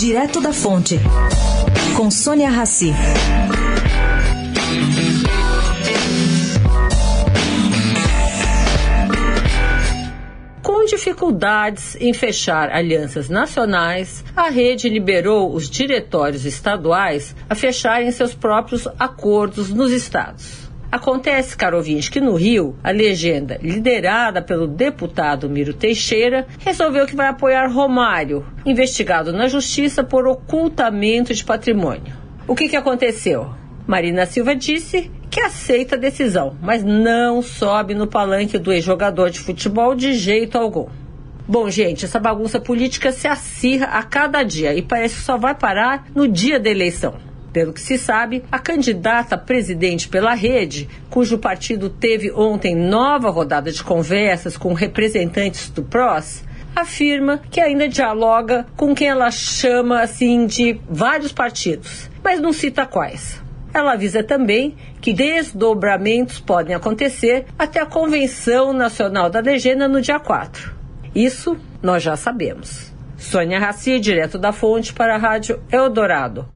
Direto da Fonte, com Sônia Rassi. Com dificuldades em fechar alianças nacionais, a rede liberou os diretórios estaduais a fecharem seus próprios acordos nos estados. Acontece, caro ouvinte, que no Rio, a legenda, liderada pelo deputado Miro Teixeira, resolveu que vai apoiar Romário, investigado na justiça por ocultamento de patrimônio. O que, que aconteceu? Marina Silva disse que aceita a decisão, mas não sobe no palanque do ex-jogador de futebol de jeito algum. Bom, gente, essa bagunça política se acirra a cada dia e parece que só vai parar no dia da eleição. Pelo que se sabe, a candidata a presidente pela rede, cujo partido teve ontem nova rodada de conversas com representantes do PROS, afirma que ainda dialoga com quem ela chama assim de vários partidos, mas não cita quais. Ela avisa também que desdobramentos podem acontecer até a Convenção Nacional da Legenda no dia 4. Isso nós já sabemos. Sônia Raci, direto da fonte para a Rádio Eldorado.